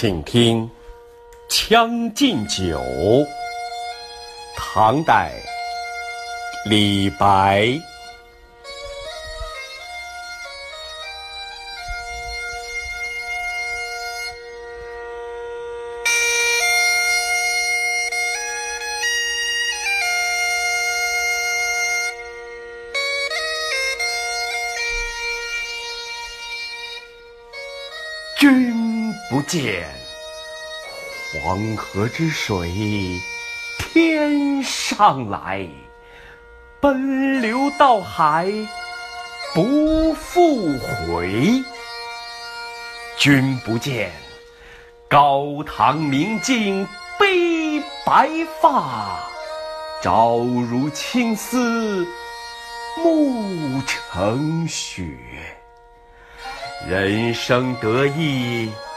请听《将进酒》，唐代，李白。君不见，黄河之水天上来，奔流到海不复回。君不见，高堂明镜悲白发，朝如青丝暮成雪。人生得意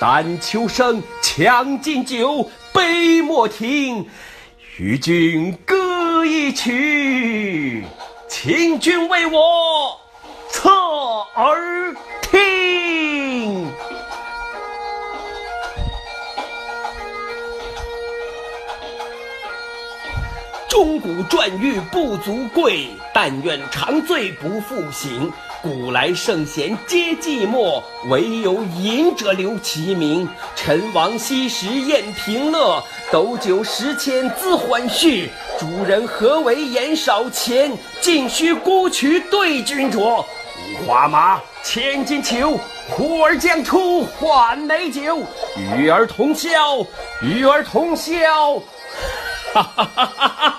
丹丘生，将进酒，杯莫停。与君歌一曲，请君为我侧耳钟鼓馔玉不足贵，但愿长醉不复醒。古来圣贤皆寂寞，惟有饮者留其名。陈王昔时宴平乐，斗酒十千恣欢谑。主人何为言少钱？径须沽取对君酌。五花马，千金裘，呼儿将出换美酒。与尔同销，与尔同销。哈哈哈哈哈哈！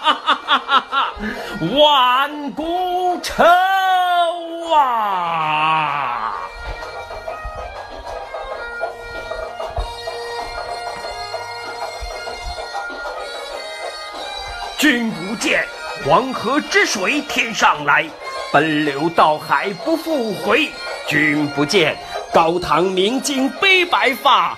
万古愁啊！君不见，黄河之水天上来，奔流到海不复回。君不见，高堂明镜悲白发，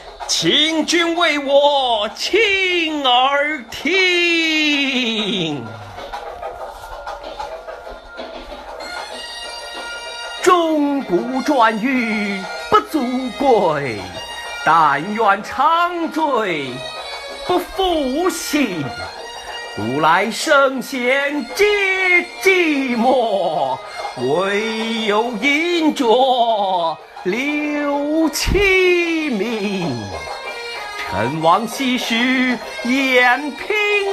请君为我倾耳听。钟鼓馔玉不足贵，但愿长醉不复醒。古来圣贤皆寂寞，惟有饮者留其名。陈王昔时宴平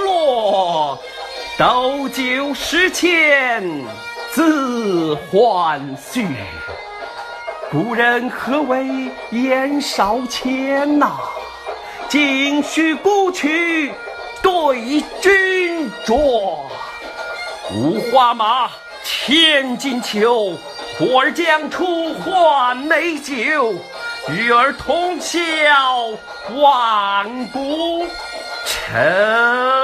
乐，斗酒十千恣欢谑。古人何为言少钱呐？径须沽取对君酌。五花马，千金裘，呼儿将出换美酒。与尔同销万古愁。